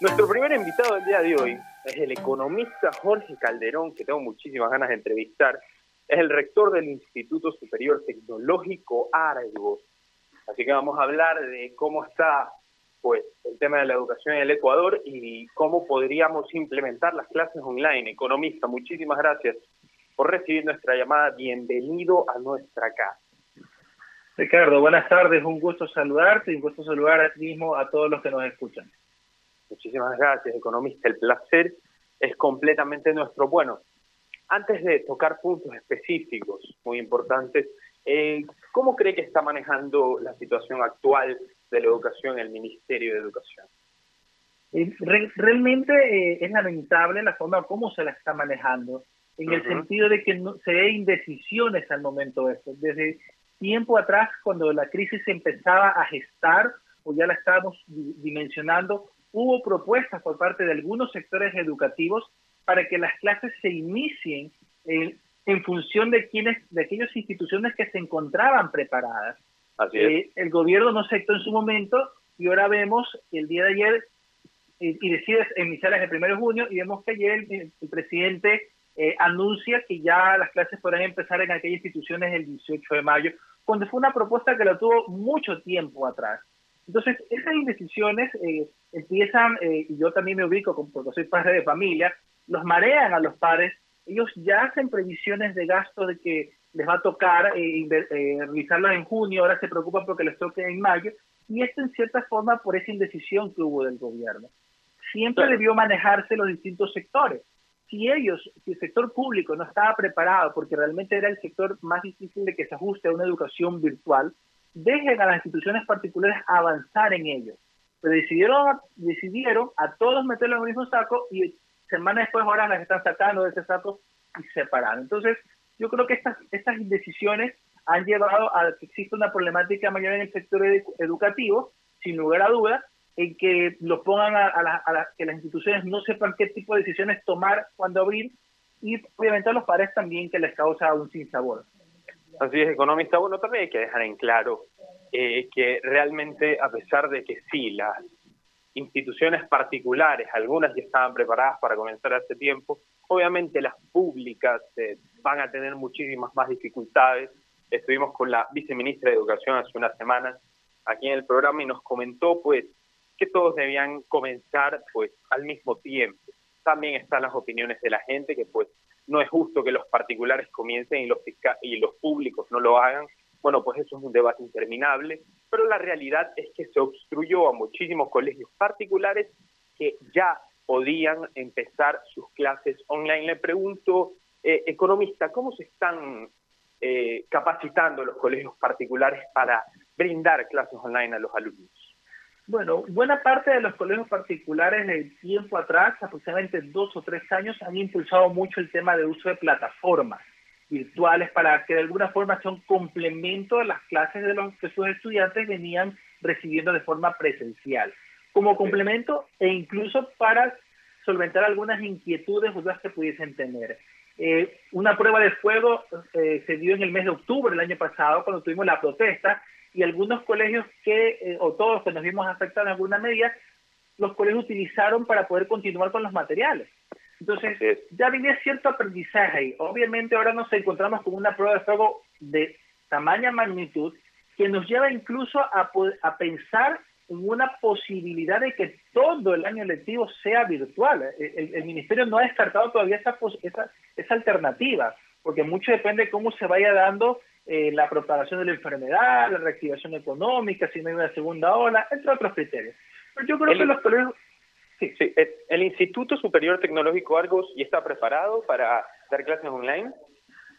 Nuestro primer invitado del día de hoy es el economista Jorge Calderón, que tengo muchísimas ganas de entrevistar. Es el rector del Instituto Superior Tecnológico Argos. Así que vamos a hablar de cómo está pues el tema de la educación en el Ecuador y cómo podríamos implementar las clases online. Economista, muchísimas gracias por recibir nuestra llamada. Bienvenido a nuestra casa. Ricardo, buenas tardes, un gusto saludarte y un gusto saludar a ti mismo a todos los que nos escuchan. Muchísimas gracias, economista. El placer es completamente nuestro. Bueno, antes de tocar puntos específicos muy importantes, eh, ¿cómo cree que está manejando la situación actual de la educación el Ministerio de Educación? Realmente eh, es lamentable la forma como se la está manejando, en el sentido de que no, se ve indecisiones al momento de esto. Desde tiempo atrás, cuando la crisis se empezaba a gestar, o ya la estábamos dimensionando, hubo propuestas por parte de algunos sectores educativos para que las clases se inicien en función de quienes, de aquellas instituciones que se encontraban preparadas. Eh, el gobierno no aceptó en su momento y ahora vemos el día de ayer eh, y decide iniciar el 1 de junio y vemos que ayer el, presidente eh, anuncia que ya las clases podrán empezar en aquellas instituciones el 18 de mayo, cuando fue una propuesta que la tuvo mucho tiempo atrás. Entonces, esas indecisiones eh, empiezan, eh, y yo también me ubico porque soy padre de familia, los marean a los padres, ellos ya hacen previsiones de gasto de que les va a tocar eh, eh realizarlas en junio, ahora se preocupan porque les toque en mayo, y esto en cierta forma por esa indecisión que hubo del gobierno. Siempre debió manejarse los distintos sectores. Si ellos, si el sector público no estaba preparado, porque realmente era el sector más difícil de que se ajuste a una educación virtual, dejen a las instituciones particulares avanzar en ello. Pero decidieron, decidieron a todos meterlo en el mismo saco y semanas después ahora las están sacando de ese saco y separando. Entonces, yo creo que estas, estas indecisiones han llevado a que exista una problemática mayor en el sector educativo, sin lugar a dudas, en que los pongan a, a, que las instituciones no sepan qué tipo de decisiones tomar cuando abrir y obviamente a los padres también que les causa un sinsabor. Así es, economista. Bueno, también hay que dejar en claro eh, que realmente, a pesar de que sí, las instituciones particulares, algunas ya estaban preparadas para comenzar hace tiempo, obviamente las públicas eh, van a tener muchísimas más dificultades. Estuvimos con la viceministra de Educación hace unas semanas aquí en el programa y nos comentó pues que todos debían comenzar pues al mismo tiempo. También están las opiniones de la gente que pues no es justo que los particulares comiencen y los, y los públicos no lo hagan. Bueno, pues eso es un debate interminable, pero la realidad es que se obstruyó a muchísimos colegios particulares que ya podían empezar sus clases online. Le pregunto, eh, economista, ¿cómo se están eh, capacitando los colegios particulares para brindar clases online a los alumnos? Bueno, buena parte de los colegios particulares del tiempo atrás, aproximadamente dos o tres años, han impulsado mucho el tema de uso de plataformas virtuales para que de alguna forma un complemento a las clases de los que sus estudiantes venían recibiendo de forma presencial. Como complemento e incluso para solventar algunas inquietudes o dudas que pudiesen tener. Eh, una prueba de fuego eh, se dio en el mes de octubre del año pasado, cuando tuvimos la protesta, y algunos colegios que, eh, o todos que nos vimos afectados en alguna medida, los colegios utilizaron para poder continuar con los materiales. Entonces, ya viene cierto aprendizaje y obviamente ahora nos encontramos con una prueba de fuego de tamaña magnitud que nos lleva incluso a, a pensar en una posibilidad de que todo el año lectivo sea virtual. El, el ministerio no ha descartado todavía esa, esa, esa alternativa, porque mucho depende de cómo se vaya dando eh, la propagación de la enfermedad, la reactivación económica, si no hay una segunda ola, entre otros criterios. Pero yo creo el, que los colegios... Sí. sí, el Instituto Superior Tecnológico Argos ya está preparado para dar clases online.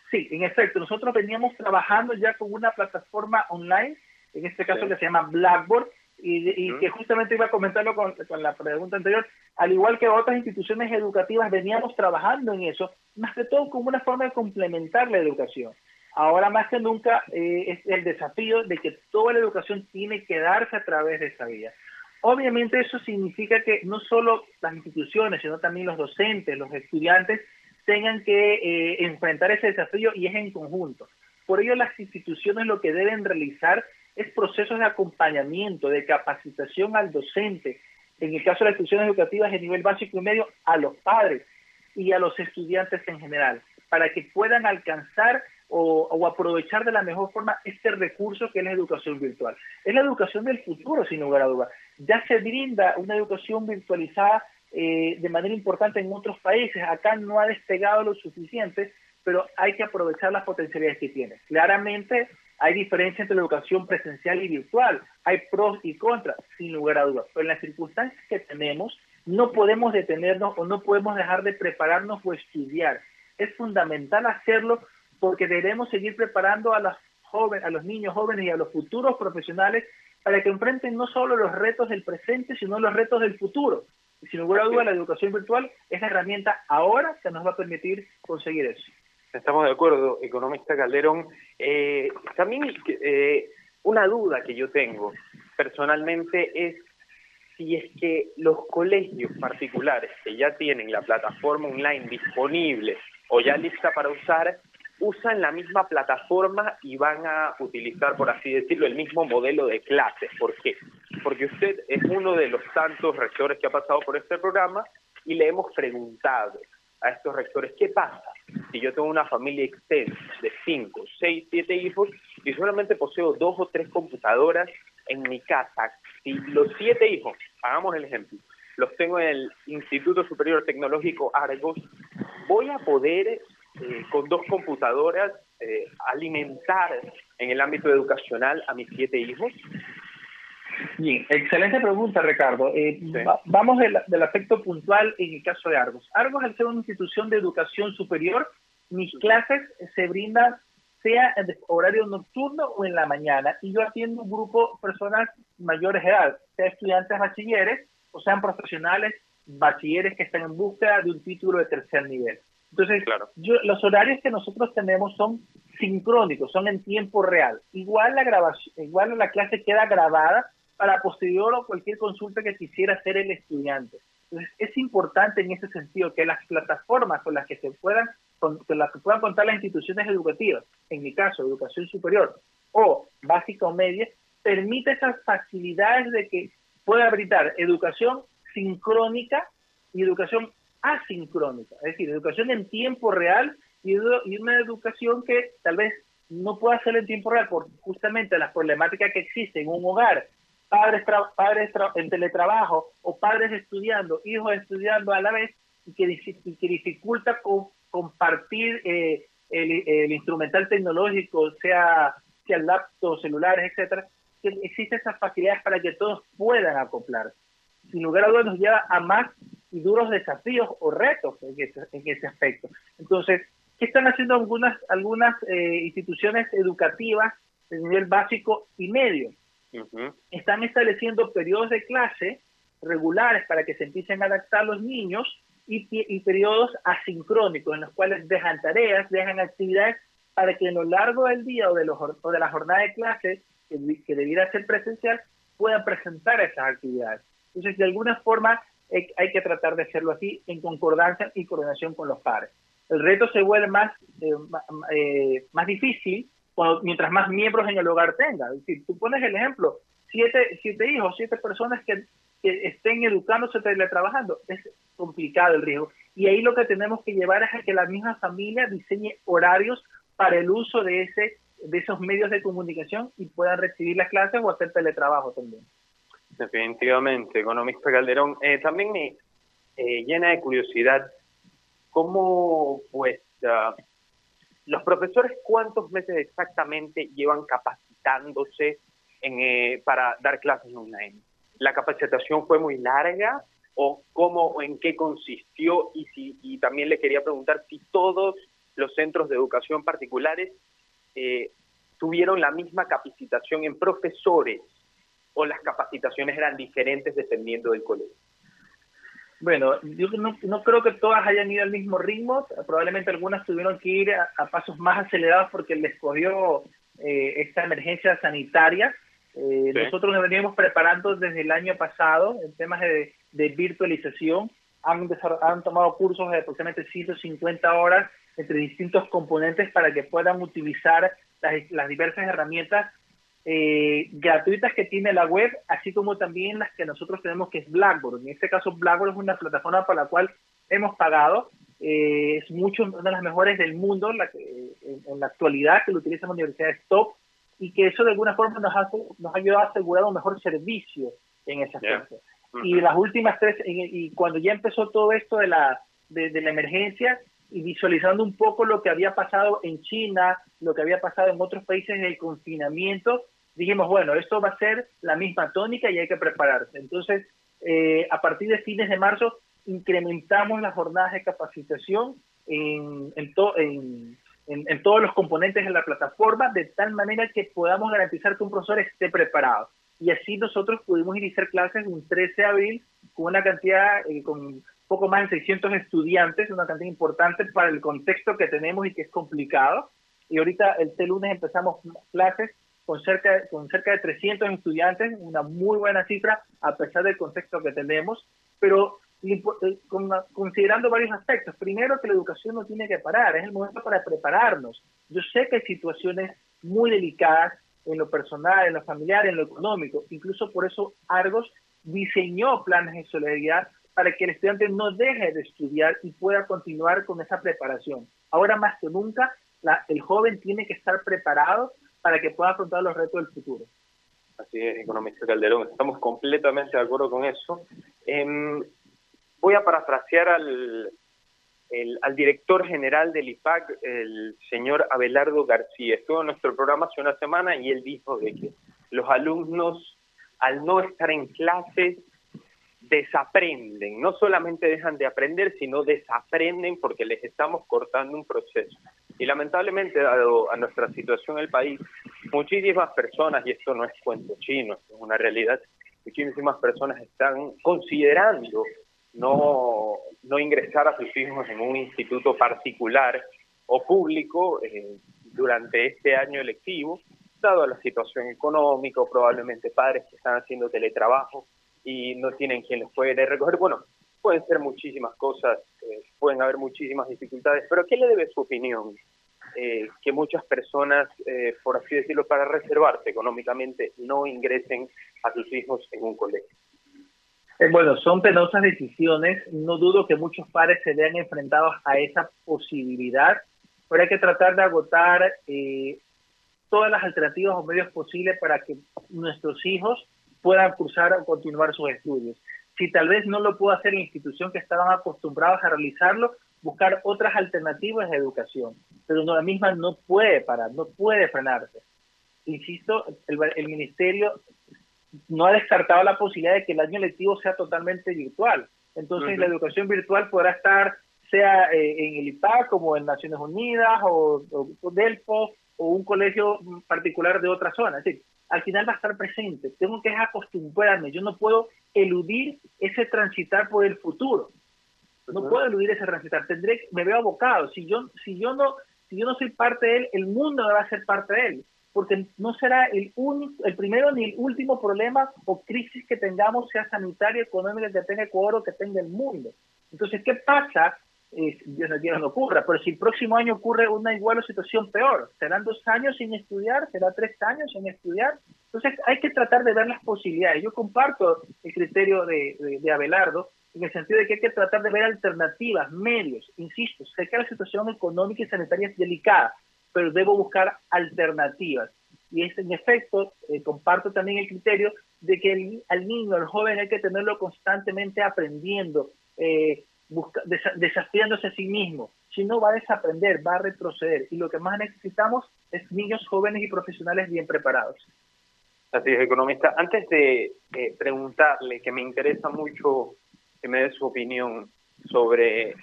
Sí, en efecto, nosotros veníamos trabajando ya con una plataforma online, en este caso que se llama Blackboard, y, y que justamente iba a comentarlo con, con, la pregunta anterior, al igual que otras instituciones educativas veníamos trabajando en eso, más que todo como una forma de complementar la educación. Ahora más que nunca eh, es el desafío de que toda la educación tiene que darse a través de esa vía. Obviamente eso significa que no solo las instituciones, sino también los docentes, los estudiantes, tengan que eh, enfrentar ese desafío y es en conjunto. Por ello las instituciones lo que deben realizar es procesos de acompañamiento, de capacitación al docente, en el caso de las instituciones educativas de nivel básico y medio, a los padres y a los estudiantes en general, para que puedan alcanzar o, aprovechar de la mejor forma este recurso que es la educación virtual. Es la educación del futuro, sin lugar a dudas. Ya se brinda una educación virtualizada eh, de manera importante en otros países. Acá no ha despegado lo suficiente, pero hay que aprovechar las potencialidades que tiene. Claramente hay diferencia entre la educación presencial y virtual. Hay pros y contras, sin lugar a dudas. Pero en las circunstancias que tenemos, no podemos detenernos o no podemos dejar de prepararnos o estudiar. Es fundamental hacerlo porque debemos seguir preparando a, los jóvenes, a los niños jóvenes y a los futuros profesionales para que enfrenten no solo los retos del presente, sino los retos del futuro. Y sin lugar a duda, la educación virtual es la herramienta ahora que nos va a permitir conseguir eso. Estamos de acuerdo, economista Calderón. Eh, también eh, una duda que yo tengo personalmente es si es que los colegios particulares que ya tienen la plataforma online disponible o ya lista para usar, usan la misma plataforma y van a utilizar, por así decirlo, el mismo modelo de clases. ¿Por qué? Porque usted es uno de los tantos rectores que ha pasado por este programa y le hemos preguntado a estos rectores, ¿qué pasa si yo tengo una familia extensa de 5, 6, 7 hijos y solamente poseo dos o tres computadoras en mi casa? Si los siete hijos, hagamos el ejemplo, los tengo en el Instituto Superior Tecnológico Argos, voy a poder eh, con dos computadoras eh, alimentar en el ámbito educacional a mis siete hijos? Bien, excelente pregunta, Ricardo. Eh, vamos del, aspecto puntual en el caso de Argos. Argos, al ser una institución de educación superior, mis clases se brindan sea en horario nocturno o en la mañana, y yo atiendo un grupo de personas mayores de edad, sea estudiantes bachilleres o sean profesionales bachilleres que están en búsqueda de un título de tercer nivel. Entonces, los horarios que nosotros tenemos son sincrónicos, son en tiempo real. Igual la grabación, igual la clase queda grabada para posterior o cualquier consulta que quisiera hacer el estudiante. Entonces, es importante en ese sentido que las plataformas con las que se puedan, con, las que puedan contar las instituciones educativas, en mi caso, educación superior o básica o media, permita esas facilidades de que pueda brindar educación sincrónica y educación asincrónica, es decir, educación en tiempo real y, una educación que tal vez no pueda hacer en tiempo real por justamente las problemáticas que existen en un hogar, padres, padres en teletrabajo o padres estudiando, hijos estudiando a la vez y que, dificulta compartir eh, el, instrumental tecnológico, sea, sea laptops, celulares, etcétera, que existen esas facilidades para que todos puedan acoplar. Sin lugar a dudas nos lleva a más y duros desafíos o retos en ese, en ese aspecto. Entonces, ¿qué están haciendo algunas, algunas eh, instituciones educativas de nivel básico y medio? Están estableciendo periodos de clase regulares para que se empiecen a adaptar los niños y, y periodos asincrónicos en los cuales dejan tareas, dejan actividades para que a lo largo del día o de, los, o de la jornada de clase, que, que debiera ser presencial, puedan presentar esas actividades. Entonces, de alguna forma, hay que tratar de hacerlo así en concordancia y coordinación con los padres. El reto se vuelve más, eh, eh, más difícil cuando, mientras más miembros en el hogar tenga. Es decir, tú pones el ejemplo, siete, siete hijos, siete personas que, que estén educándose, teletrabajando, es complicado el riesgo. Y ahí lo que tenemos que llevar es a que la misma familia diseñe horarios para el uso de, ese, de esos medios de comunicación y puedan recibir las clases o hacer teletrabajo también. Definitivamente, economista Calderón. Eh, también me eh, llena de curiosidad cómo, pues, ah, los profesores, ¿cuántos meses exactamente llevan capacitándose en, eh, para dar clases online? ¿La capacitación fue muy larga o cómo, en qué consistió? Y, si, y también le quería preguntar si todos los centros de educación particulares tuvieron la misma capacitación en profesores o las capacitaciones eran diferentes dependiendo del colegio? Bueno, yo no, creo que todas hayan ido al mismo ritmo, probablemente algunas tuvieron que ir a, pasos más acelerados porque les cogió eh, esta emergencia sanitaria. Eh, nosotros nos veníamos preparando desde el año pasado en temas de, virtualización. Han, han tomado cursos de aproximadamente 150 horas entre distintos componentes para que puedan utilizar las, las diversas herramientas eh, gratuitas que tiene la web, así como también las que nosotros tenemos, que es Blackboard. En este caso, Blackboard es una plataforma para la cual hemos pagado. Eh, es mucho, una de las mejores del mundo la que, en, la actualidad, que lo utilizan universidades top, y que eso de alguna forma nos, hace, nos ha ayudado a asegurar un mejor servicio en ese aspecto. Y las últimas tres, y, cuando ya empezó todo esto de la, de, de la emergencia, y visualizando un poco lo que había pasado en China, lo que había pasado en otros países en el confinamiento, dijimos, bueno, esto va a ser la misma tónica y hay que prepararse. Entonces, eh, a partir de fines de marzo, incrementamos las jornadas de capacitación en, en, en, todos los componentes de la plataforma, de tal manera que podamos garantizar que un profesor esté preparado. Y así nosotros pudimos iniciar clases un 13 de abril con una cantidad, eh, con poco más de 600 estudiantes, una cantidad importante para el contexto que tenemos y que es complicado. Y ahorita este lunes empezamos clases con cerca, con cerca de 300 estudiantes, una muy buena cifra a pesar del contexto que tenemos, pero eh, considerando varios aspectos. Primero, que la educación no tiene que parar, es el momento para prepararnos. Yo sé que hay situaciones muy delicadas en lo personal, en lo familiar, en lo económico. Incluso por eso Argos diseñó planes de solidaridad para que el estudiante no deje de estudiar y pueda continuar con esa preparación. Ahora más que nunca, el joven tiene que estar preparado para que pueda afrontar los retos del futuro. Así es, economista Calderón, estamos completamente de acuerdo con eso. Em, voy a parafrasear al, al director general del IPAC, el señor Abelardo García. Estuvo en nuestro programa hace una semana y él dijo de que los alumnos, al no estar en clases, desaprenden, no solamente dejan de aprender, sino desaprenden porque les estamos cortando un proceso. Y lamentablemente, dado a nuestra situación en el país, muchísimas personas, y esto no es cuento chino, es una realidad, muchísimas personas están considerando no, no ingresar a sus hijos en un instituto particular o público eh, durante este año electivo, dado la situación económica, probablemente padres que están haciendo teletrabajo y no tienen quien los puede recoger. Bueno, pueden ser muchísimas cosas, eh, pueden haber muchísimas dificultades, pero ¿qué le debe su opinión? Eh, que muchas personas, eh, por así decirlo, para reservarse económicamente, no ingresen a sus hijos en un colegio. bueno, son penosas decisiones. No dudo que muchos padres se vean enfrentados a esa posibilidad, pero hay que tratar de agotar todas las alternativas o medios posibles para que nuestros hijos puedan cursar o continuar sus estudios. Si tal vez no lo pudo hacer la institución que estaban acostumbrados a realizarlo, buscar otras alternativas de educación. Pero no, la misma no puede parar, no puede frenarse. Insisto, el, el ministerio no ha descartado la posibilidad de que el año lectivo sea totalmente virtual. Entonces, la educación virtual podrá estar sea eh, en el IPAC como en Naciones Unidas o, o, Delfo o un colegio particular de otra zona. Es decir, al final va a estar presente. Tengo que acostumbrarme. Yo no puedo eludir ese transitar por el futuro. No puedo eludir ese transitar. Tendré, me veo abocado. Si yo, si yo no, si yo no soy parte de él, el mundo va a ser parte de él. Porque no será el único, el primero ni el último problema o crisis que tengamos, sea sanitaria, económica, que tenga Ecuador o que tenga el mundo. Entonces, ¿qué pasa Dios no quiera no ocurra, pero si el próximo año ocurre una igual situación peor, serán dos años sin estudiar, será tres años sin estudiar. Entonces hay que tratar de ver las posibilidades. Yo comparto el criterio de, de, Abelardo en el sentido de que hay que tratar de ver alternativas, medios. Insisto, sé que la situación económica y sanitaria es delicada, pero debo buscar alternativas. Y es, en efecto, eh, comparto también el criterio de que el, al niño, al joven, hay que tenerlo constantemente aprendiendo, eh, desafiándose a sí mismo. Si no, va a desaprender, va a retroceder. Y lo que más necesitamos es niños jóvenes y profesionales bien preparados. Así es, economista. Antes de preguntarle, que me interesa mucho que me dé su opinión sobre...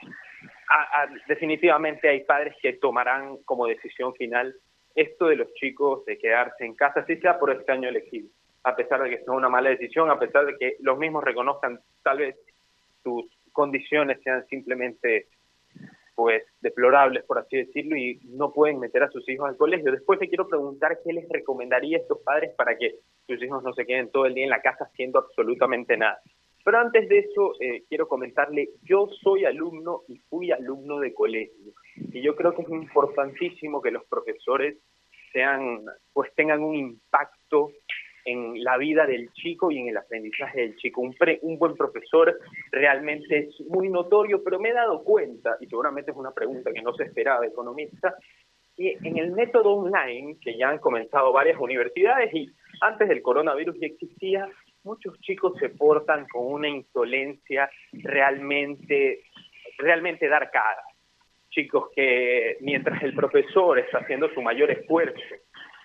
definitivamente hay padres que tomarán como decisión final esto de los chicos de quedarse en casa, si sea por este año elegido, a pesar de que sea una mala decisión, a pesar de que los mismos reconozcan tal vez sus condiciones sean simplemente pues deplorables, por así decirlo, y no pueden meter a sus hijos al colegio. Después le quiero preguntar qué les recomendaría a estos padres para que sus hijos no se queden todo el día en la casa haciendo absolutamente nada. Pero antes de eso, eh, quiero comentarle, yo soy alumno y fui alumno de colegio, y yo creo que es importantísimo que los profesores sean, pues tengan un impacto en la vida del chico y en el aprendizaje del chico. Un, un buen profesor realmente es muy notorio, pero me he dado cuenta, y seguramente es una pregunta que no se esperaba economista, que en el método online, que ya han comenzado varias universidades y antes del coronavirus ya existía, muchos chicos se portan con una insolencia realmente, realmente dar cara. Chicos que mientras el profesor está haciendo su mayor esfuerzo,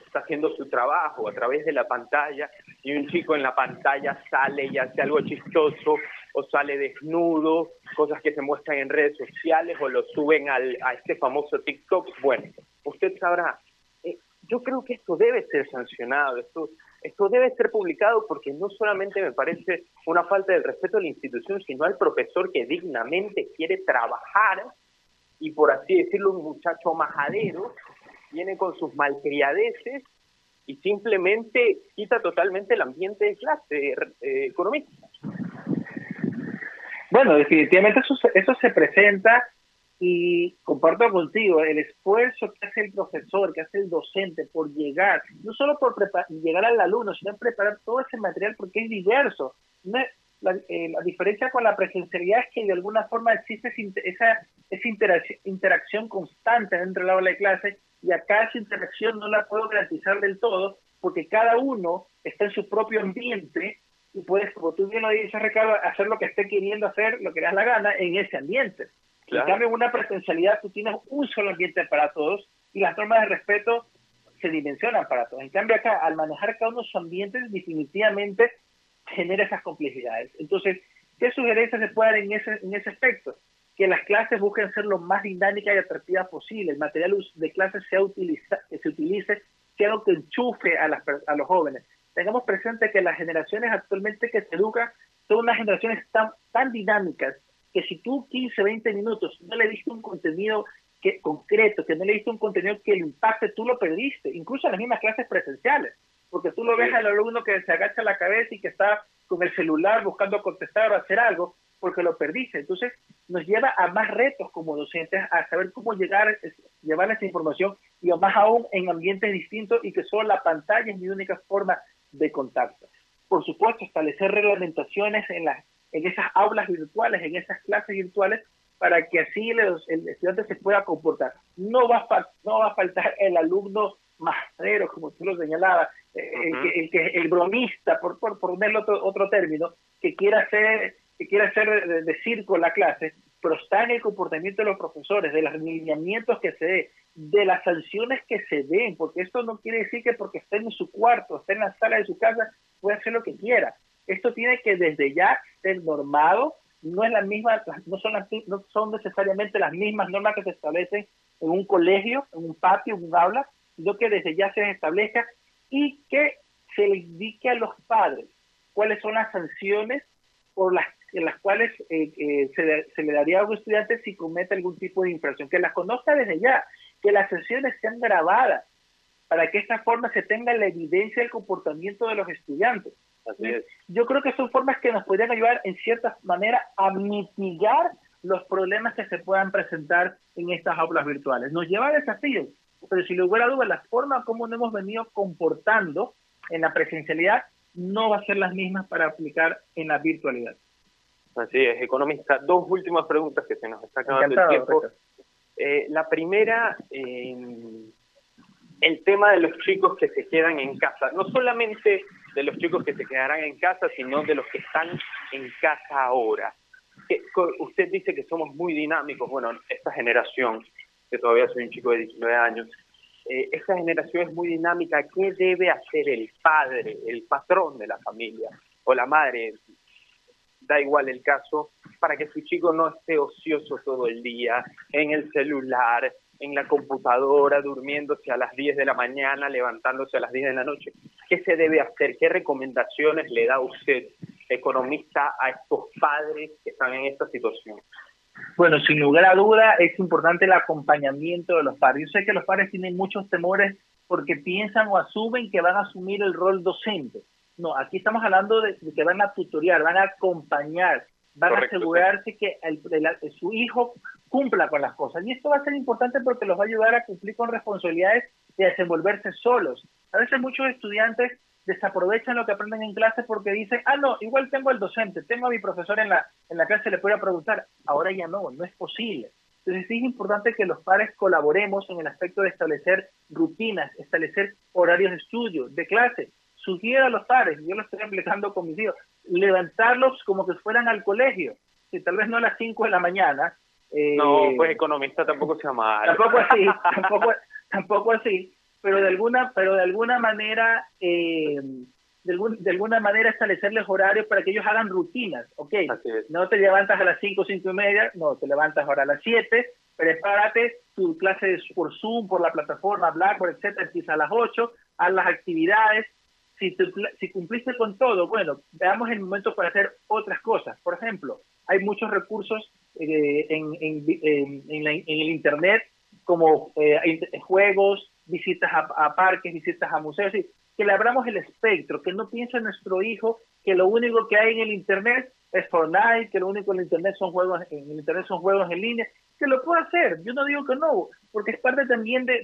está haciendo su trabajo a través de la pantalla y un chico en la pantalla sale y hace algo chistoso o sale desnudo, cosas que se muestran en redes sociales o lo suben al, a este famoso TikTok. Bueno, usted sabrá, eh, yo creo que esto debe ser sancionado, esto, esto debe ser publicado porque no solamente me parece una falta de respeto a la institución, sino al profesor que dignamente quiere trabajar y por así decirlo un muchacho majadero viene con sus malcriadeces y simplemente quita totalmente el ambiente de clase eh. Bueno, definitivamente eso, eso se presenta y comparto contigo el esfuerzo que hace el profesor, que hace el docente por llegar, no solo por llegar al alumno, sino preparar todo ese material porque es diverso. La, eh, la, diferencia con la presencialidad es que de alguna forma existe esa, esa interacción, interacción constante dentro del aula de clase y acá esa interacción no la puedo garantizar del todo porque cada uno está en su propio ambiente y puedes, como tú bien lo dices, Ricardo, hacer lo que esté queriendo hacer, lo que le das la gana en ese ambiente. En cambio, en una presencialidad tú tienes un solo ambiente para todos y las normas de respeto se dimensionan para todos. En cambio, acá, al manejar cada uno de sus ambientes, definitivamente genera esas complejidades. Entonces, ¿qué sugerencias se pueden dar en ese, en ese aspecto? Que las clases busquen ser lo más dinámicas y atractivas posible. El material de clases sea utiliza, que se utilice, sea lo que enchufe a, las, a los jóvenes. Tengamos presente que las generaciones actualmente que se educan son unas generaciones tan, tan dinámicas que si tú 15, 20 minutos no le diste un contenido que, concreto, que no le diste un contenido que le impacte, tú lo perdiste, incluso en las mismas clases presenciales, porque tú lo ves al alumno que se agacha la cabeza y que está con el celular buscando contestar o hacer algo, porque lo perdiste. Entonces, nos lleva a más retos como docentes a saber cómo llegar, llevar esa información y más aún en ambientes distintos y que solo la pantalla es mi única forma de contacto. Por supuesto, establecer reglamentaciones en las en esas aulas virtuales, en esas clases virtuales, para que así los, el estudiante se pueda comportar. No va a, no va a faltar el alumno majadero, como tú lo señalabas, eh, el, que, el, bromista, por, por, ponerle otro, otro término, que quiera hacer, que quiera hacer de, circo la clase, pero está en el comportamiento de los profesores, de los lineamientos que se den, de las sanciones que se den, porque esto no quiere decir que porque esté en su cuarto, esté en la sala de su casa, puede hacer lo que quiera. Esto tiene que desde ya ser normado, no es la misma, no son, no son necesariamente las mismas normas que se establecen en un colegio, en un patio, en un aula, sino que desde ya se establezca y que se le indique a los padres cuáles son las sanciones por las en las cuales eh, eh, se, se, le daría a un estudiante si comete algún tipo de infracción, que las conozca desde ya, que las sanciones sean grabadas, para que de esta forma se tenga la evidencia del comportamiento de los estudiantes. Yo creo que son formas que nos podrían ayudar en cierta manera a mitigar los problemas que se puedan presentar en estas aulas virtuales. Nos lleva a desafíos, pero si hubiera duda, la forma como nos hemos venido comportando en la presencialidad no va a ser las mismas para aplicar en la virtualidad. Así es, economista. Dos últimas preguntas que se nos está acabando el tiempo. Eh, la primera, eh, el tema de los chicos que se quedan en casa, no solamente de los chicos que se quedarán en casa, sino de los que están en casa ahora. Usted dice que somos muy dinámicos, bueno, esta generación, que todavía soy un chico de 19 años, eh, esta generación es muy dinámica, ¿qué debe hacer el padre, el patrón de la familia, o la madre, da igual el caso, para que su chico no esté ocioso todo el día, en el celular, en la computadora, durmiéndose a las 10 de la mañana, levantándose a las 10 de la noche. ¿Qué se debe hacer? ¿Qué recomendaciones le da usted, economista, a estos padres que están en esta situación? Bueno, sin lugar a duda es importante el acompañamiento de los padres. Yo sé que los padres tienen muchos temores porque piensan o asumen que van a asumir el rol docente. No, aquí estamos hablando de, que van a tutoriar, van a acompañar, van a asegurarse que el, su hijo cumpla con las cosas. Y esto va a ser importante porque los va a ayudar a cumplir con responsabilidades de desenvolverse solos. A veces muchos estudiantes desaprovechan lo que aprenden en clase porque dicen, ah, no, igual tengo al docente, tengo a mi profesor en la, en la clase, le puedo preguntar. Ahora ya no, no es posible. Entonces sí es importante que los padres colaboremos en el aspecto de establecer rutinas, establecer horarios de estudio, de clase. Sugiero a los padres, yo lo estoy aplicando con mis hijos, levantarlos como que fueran al colegio, que tal vez no a las 5 de la mañana. Eh, no, pues economista tampoco se llama. Tampoco así, tampoco, tampoco así, pero de alguna, pero de alguna manera, eh, de, alguna manera establecerles horarios para que ellos hagan rutinas, ¿ok? No te levantas a las 5, 5 y media, no, te levantas ahora a las 7, prepárate tu clase por Zoom, por la plataforma Blackboard, etcétera, empieza a las 8, haz las actividades, si, si cumpliste con todo, bueno, veamos el momento para hacer otras cosas. Por ejemplo, hay muchos recursos eh, en, el Internet como eh, juegos, visitas a, parques, visitas a museos, que le abramos el espectro, que no piense nuestro hijo que lo único que hay en el Internet es Fortnite, que lo único en el Internet son juegos en el Internet son juegos en línea, que lo puede hacer, yo no digo que no, porque es parte también de,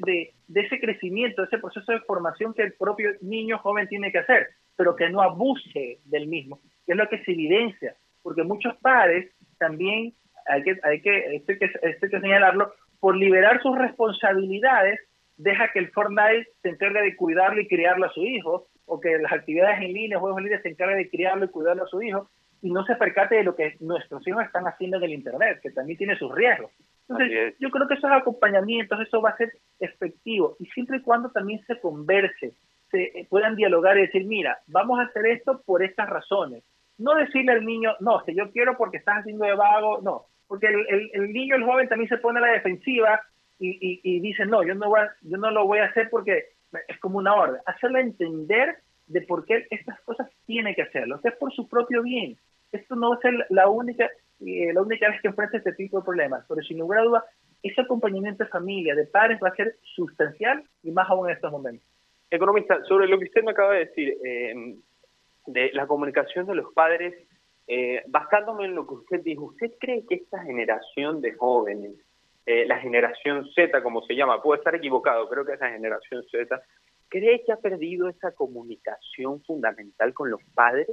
de, ese crecimiento, de ese proceso de formación que el propio niño joven tiene que hacer, pero que no abuse del mismo, es lo que se evidencia, porque muchos padres también, hay que, hay que, hay que, hay que señalarlo, por liberar sus responsabilidades, deja que el Fortnite se encargue de cuidarlo y criarlo a su hijo, o que las actividades en línea, juegos en línea, se encargue de criarlo y cuidarlo a su hijo, y no se percate de lo que nuestros hijos están haciendo en el Internet, que también tiene sus riesgos. Entonces, yo creo que esos acompañamientos, eso va a ser efectivo, y siempre y cuando también se converse, se puedan dialogar y decir, mira, vamos a hacer esto por estas razones. No decirle al niño, no, que yo quiero porque estás haciendo de vago, no, porque el, el, niño, el joven también se pone a la defensiva y, y, dice, no, yo no, voy yo no lo voy a hacer porque es como una orden. Hacerle entender de por qué estas cosas tiene que hacerlo, es por su propio bien. Esto no va a ser la única, eh, la única vez que enfrenta este tipo de problemas, pero sin lugar a duda, ese acompañamiento de familia, de padres, va a ser sustancial y más aún en estos momentos. Economista, sobre lo que usted me acaba de decir, eh, de la comunicación de los padres eh, basándome en lo que usted dijo, ¿usted cree que esta generación de jóvenes, eh, la generación Z como se llama, puede estar equivocado, creo que esa generación Z, cree que ha perdido esa comunicación fundamental con los padres?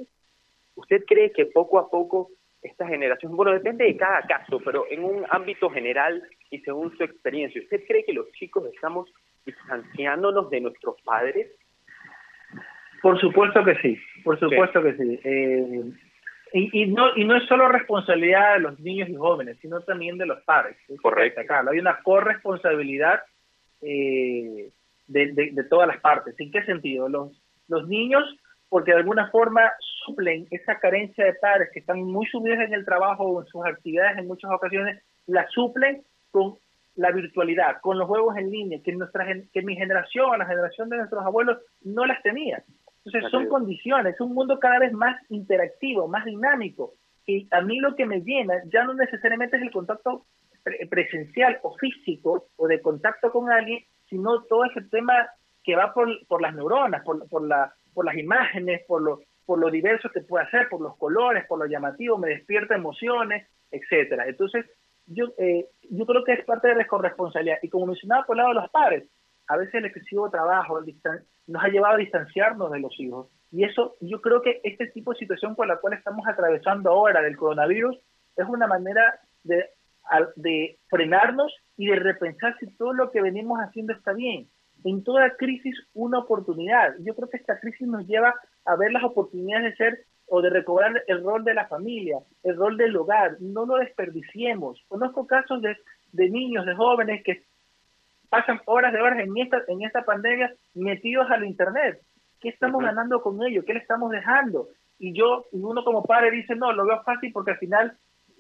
¿Usted cree que poco a poco esta generación, bueno, depende de cada caso, pero en un ámbito general y según su experiencia, ¿usted cree que los chicos estamos distanciándonos de nuestros padres? Por supuesto que sí, por supuesto que sí. Eh, y, no, y no es solo responsabilidad de los niños y jóvenes, sino también de los padres. Correcto. Hay una corresponsabilidad eh, de, de, todas las partes. ¿En qué sentido? Los, los niños, porque de alguna forma suplen esa carencia de padres que están muy subidos en el trabajo o en sus actividades en muchas ocasiones, la suplen con la virtualidad, con los juegos en línea, que, nuestra, que mi generación, la generación de nuestros abuelos, no las tenía. Entonces son condiciones, es un mundo cada vez más interactivo, más dinámico. Y a mí lo que me llena ya no necesariamente es el contacto presencial o físico o de contacto con alguien, sino todo ese tema que va por, por las neuronas, por, por, la, por las imágenes, por lo, por lo diverso que puede hacer, por los colores, por lo llamativo, me despierta emociones, etcétera. Entonces, yo, eh, yo creo que es parte de la corresponsabilidad. Y como mencionaba por el lado de los padres, a veces el excesivo trabajo nos ha llevado a distanciarnos de los hijos. Y eso, yo creo que este tipo de situación con la cual estamos atravesando ahora del coronavirus es una manera de, de frenarnos y de repensar si todo lo que venimos haciendo está bien. En toda crisis, una oportunidad. Yo creo que esta crisis nos lleva a ver las oportunidades de ser o de recobrar el rol de la familia, el rol del hogar. No lo desperdiciemos. Conozco casos de, de niños, de jóvenes que pasan horas de horas en esta, en esta pandemia metidos al Internet. ¿Qué estamos ganando con ello? ¿Qué le estamos dejando? Y yo, uno como padre dice, no, lo veo fácil porque al final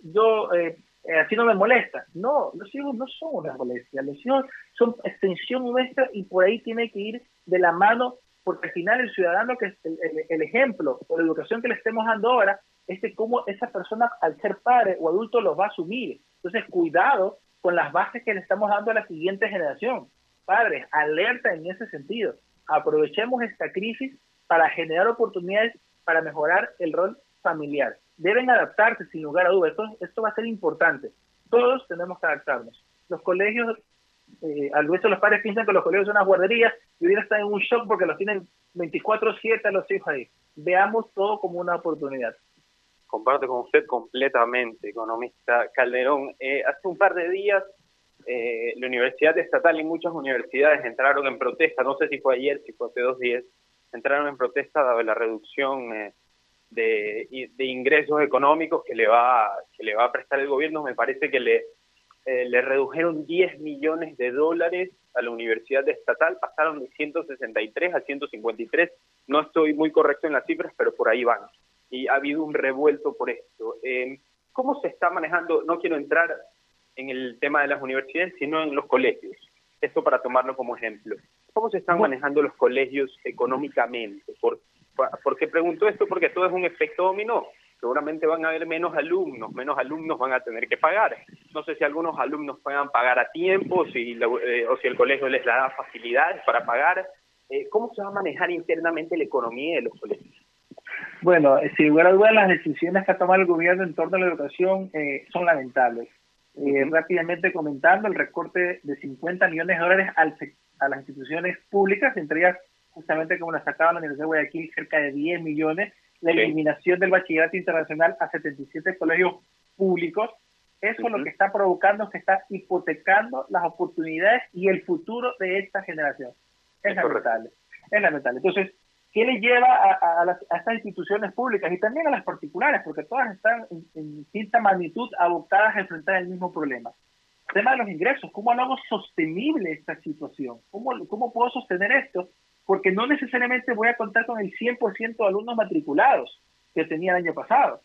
yo, eh, eh, así no me molesta. No, los hijos no son una molestia, los hijos son extensión nuestra y por ahí tiene que ir de la mano porque al final el ciudadano que es el, el, ejemplo o la educación que le estemos dando ahora es de cómo esa persona al ser padre o adulto los va a asumir. Entonces, cuidado con las bases que le estamos dando a la siguiente generación. Padres, alerta en ese sentido. Aprovechemos esta crisis para generar oportunidades para mejorar el rol familiar. Deben adaptarse sin lugar a dudas. Esto, esto va a ser importante. Todos tenemos que adaptarnos. Los colegios eh, al resto los padres piensan que los colegios son unas guarderías y hoy están en un shock porque los tienen 24/7 a los hijos ahí. Veamos todo como una oportunidad. Comparto con usted completamente, economista Calderón. Eh, hace un par de días eh, la Universidad Estatal y muchas universidades entraron en protesta, no sé si fue ayer, si fue hace dos días, entraron en protesta dado la reducción eh, de, de, ingresos económicos que le va que le va a prestar el gobierno. Me parece que le eh, le redujeron 10 millones de dólares a la Universidad Estatal, pasaron de 163 a 153. No estoy muy correcto en las cifras, pero por ahí van. Y ha habido un revuelto por esto. Eh, ¿Cómo se está manejando? No quiero entrar en el tema de las universidades, sino en los colegios. Esto para tomarlo como ejemplo. ¿Cómo se están manejando los colegios económicamente? ¿Por, ¿Por qué pregunto esto? Porque todo es un efecto dominó seguramente van a haber menos alumnos, menos alumnos van a tener que pagar. No sé si algunos alumnos puedan pagar a tiempo si eh, o si el colegio les da facilidades para pagar. Eh, ¿Cómo se va a manejar internamente la economía de los colegios? Bueno, eh, sin lugar a dudas, las decisiones que ha tomado el gobierno en torno a la educación son lamentables. rápidamente comentando, el recorte de 50 millones de dólares al, a las instituciones públicas, entre ellas justamente como la sacaba la Universidad de Guayaquil, cerca de 10 millones, la eliminación del bachillerato internacional a 77 colegios públicos. Eso lo que está provocando es que está hipotecando las oportunidades y el futuro de esta generación. Es, lamentable. Es lamentable. Entonces, ¿qué le lleva a, las, estas instituciones públicas y también a las particulares? Porque todas están en, en distinta magnitud abocadas a enfrentar el mismo problema. El tema de los ingresos, ¿cómo hago sostenible esta situación? ¿Cómo, ¿Cómo puedo sostener esto? Porque no necesariamente voy a contar con el 100% de alumnos matriculados que tenía el año pasado.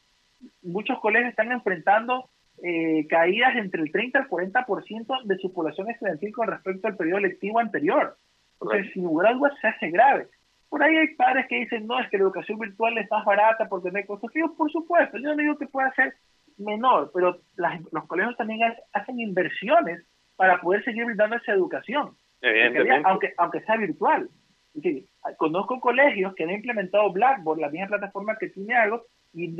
Muchos colegios están enfrentando eh, caídas entre el 30 al 40% de su población estudiantil con respecto al periodo lectivo anterior. Entonces, sin lugar a dudas, se hace grave. Por ahí hay padres que dicen, no, es que la educación virtual es más barata por tener costos Por supuesto, yo no digo que pueda ser menor, pero los colegios también hacen inversiones para poder seguir brindando esa educación. Aunque, aunque sea virtual conozco colegios que han implementado Blackboard, la misma plataforma que tiene algo, y,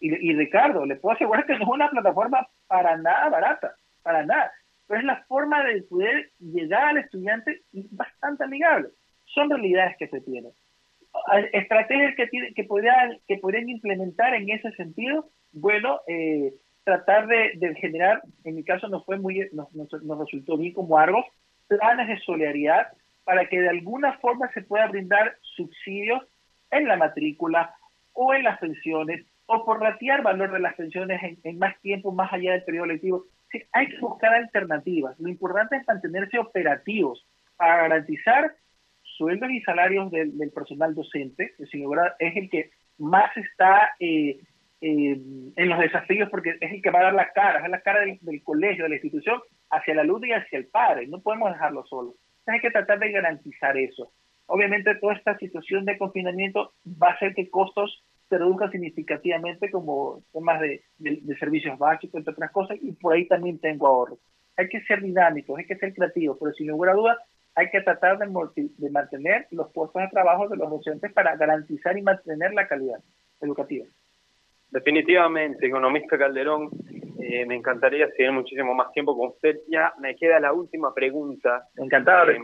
y, Ricardo, le puedo asegurar que no es una plataforma para nada barata, para nada, pero es la forma de poder llegar al estudiante y bastante amigable. Son realidades que se tienen. Estrategias que, que, podrían, que podrían implementar en ese sentido, bueno, eh, tratar de, generar, en mi caso no fue muy, nos, nos resultó bien como Argos, planes de solidaridad para que de alguna forma se pueda brindar subsidios en la matrícula o en las pensiones o por ratear valor de las pensiones en, más tiempo, más allá del periodo lectivo. Hay que buscar alternativas. Lo importante es mantenerse operativos para garantizar sueldos y salarios del, personal docente, que sin lugar es el que más está eh, eh, en los desafíos porque es el que va a dar la cara, es la cara del, colegio, de la institución, hacia el alumno y hacia el padre. No podemos dejarlo solo hay que tratar de garantizar eso. Obviamente toda esta situación de confinamiento va a hacer que costos se reduzcan significativamente como temas de, servicios básicos, entre otras cosas, y por ahí también tengo ahorros. Hay que ser dinámicos, hay que ser creativos, pero sin ninguna duda hay que tratar de, de mantener los puestos de trabajo de los docentes para garantizar y mantener la calidad educativa. Definitivamente, economista Calderón, eh, me encantaría seguir muchísimo más tiempo con usted. Ya me queda la última pregunta. Encantado. Eh,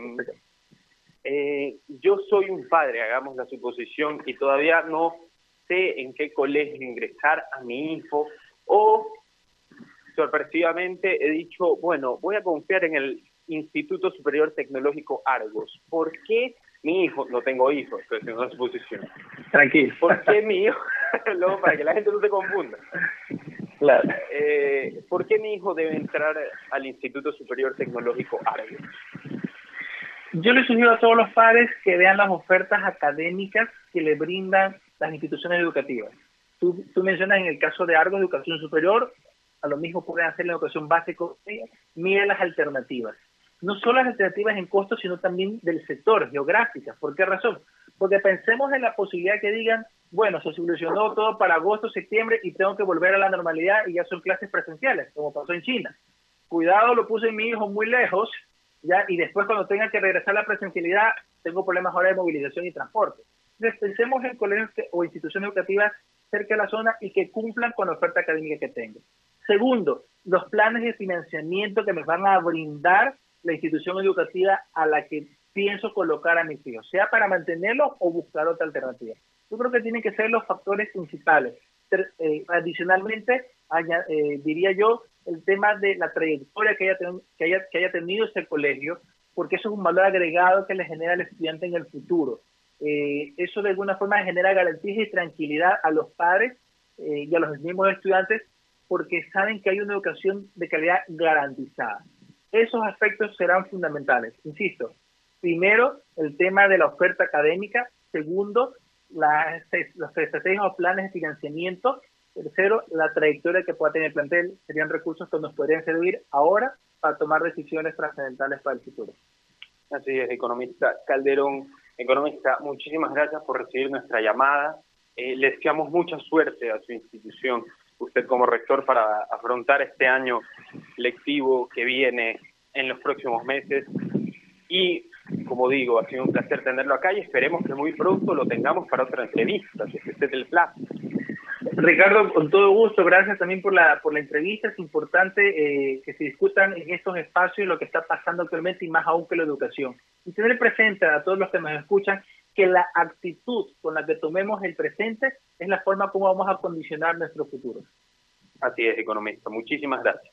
eh, yo soy un padre, hagamos la suposición, y todavía no sé en qué colegio ingresar a mi hijo, o sorpresivamente he dicho, bueno, voy a confiar en el Instituto Superior Tecnológico Argos. ¿Por qué mi hijo, no tengo hijos, estoy haciendo una suposición. Tranquilo. ¿Por qué mi hijo? Luego, para que la gente no se confunda. Claro. Eh, ¿Por qué mi hijo debe entrar al Instituto Superior Tecnológico Árabe? Yo le sugiero a todos los padres que vean las ofertas académicas que le brindan las instituciones educativas. Tú, tú mencionas en el caso de Argos, Educación Superior, a lo mismo pueden hacer la educación básica, mira las alternativas. No solo las alternativas en costos, sino también del sector, geográficas. ¿Por qué razón? Porque pensemos en la posibilidad que digan, bueno, se solucionó todo para agosto, septiembre y tengo que volver a la normalidad y ya son clases presenciales, como pasó en China. Cuidado, lo puse mi hijo muy lejos, ya, y después cuando tenga que regresar a la presencialidad, tengo problemas ahora de movilización y transporte. Entonces, pensemos en colegios o instituciones educativas cerca de la zona y que cumplan con la oferta académica que tengo. Segundo, los planes de financiamiento que me van a brindar la institución educativa a la que pienso colocar a mis hijos, sea para mantenerlos o buscar otra alternativa. Yo creo que tienen que ser los factores principales. Eh, adicionalmente, eh, diría yo, el tema de la trayectoria que haya, que, haya, que haya tenido ese colegio, porque eso es un valor agregado que le genera al estudiante en el futuro. Eh, eso de alguna forma genera garantías y tranquilidad a los padres y a los mismos estudiantes porque saben que hay una educación de calidad garantizada. Esos aspectos serán fundamentales. Insisto, primero, el tema de la oferta académica. Segundo, las, las estrategias o planes de financiamiento. Tercero, la trayectoria que pueda tener el plantel. Serían recursos que nos podrían servir ahora para tomar decisiones trascendentales para el futuro. Así es, economista Calderón. Economista, muchísimas gracias por recibir nuestra llamada. Eh, le deseamos mucha suerte a su institución, usted como rector, para afrontar este año lectivo que viene en los próximos meses. Y como digo, ha sido un placer tenerlo acá y esperemos que muy pronto lo tengamos para otra entrevista, si esté del plazo. Ricardo, con todo gusto, gracias también por la, por la entrevista. Es importante eh, que se discutan en estos espacios lo que está pasando actualmente y más aún que la educación. Y tener presente a todos los que nos escuchan que la actitud con la que tomemos el presente es la forma como vamos a condicionar nuestro futuro. Así es, economista. Muchísimas gracias.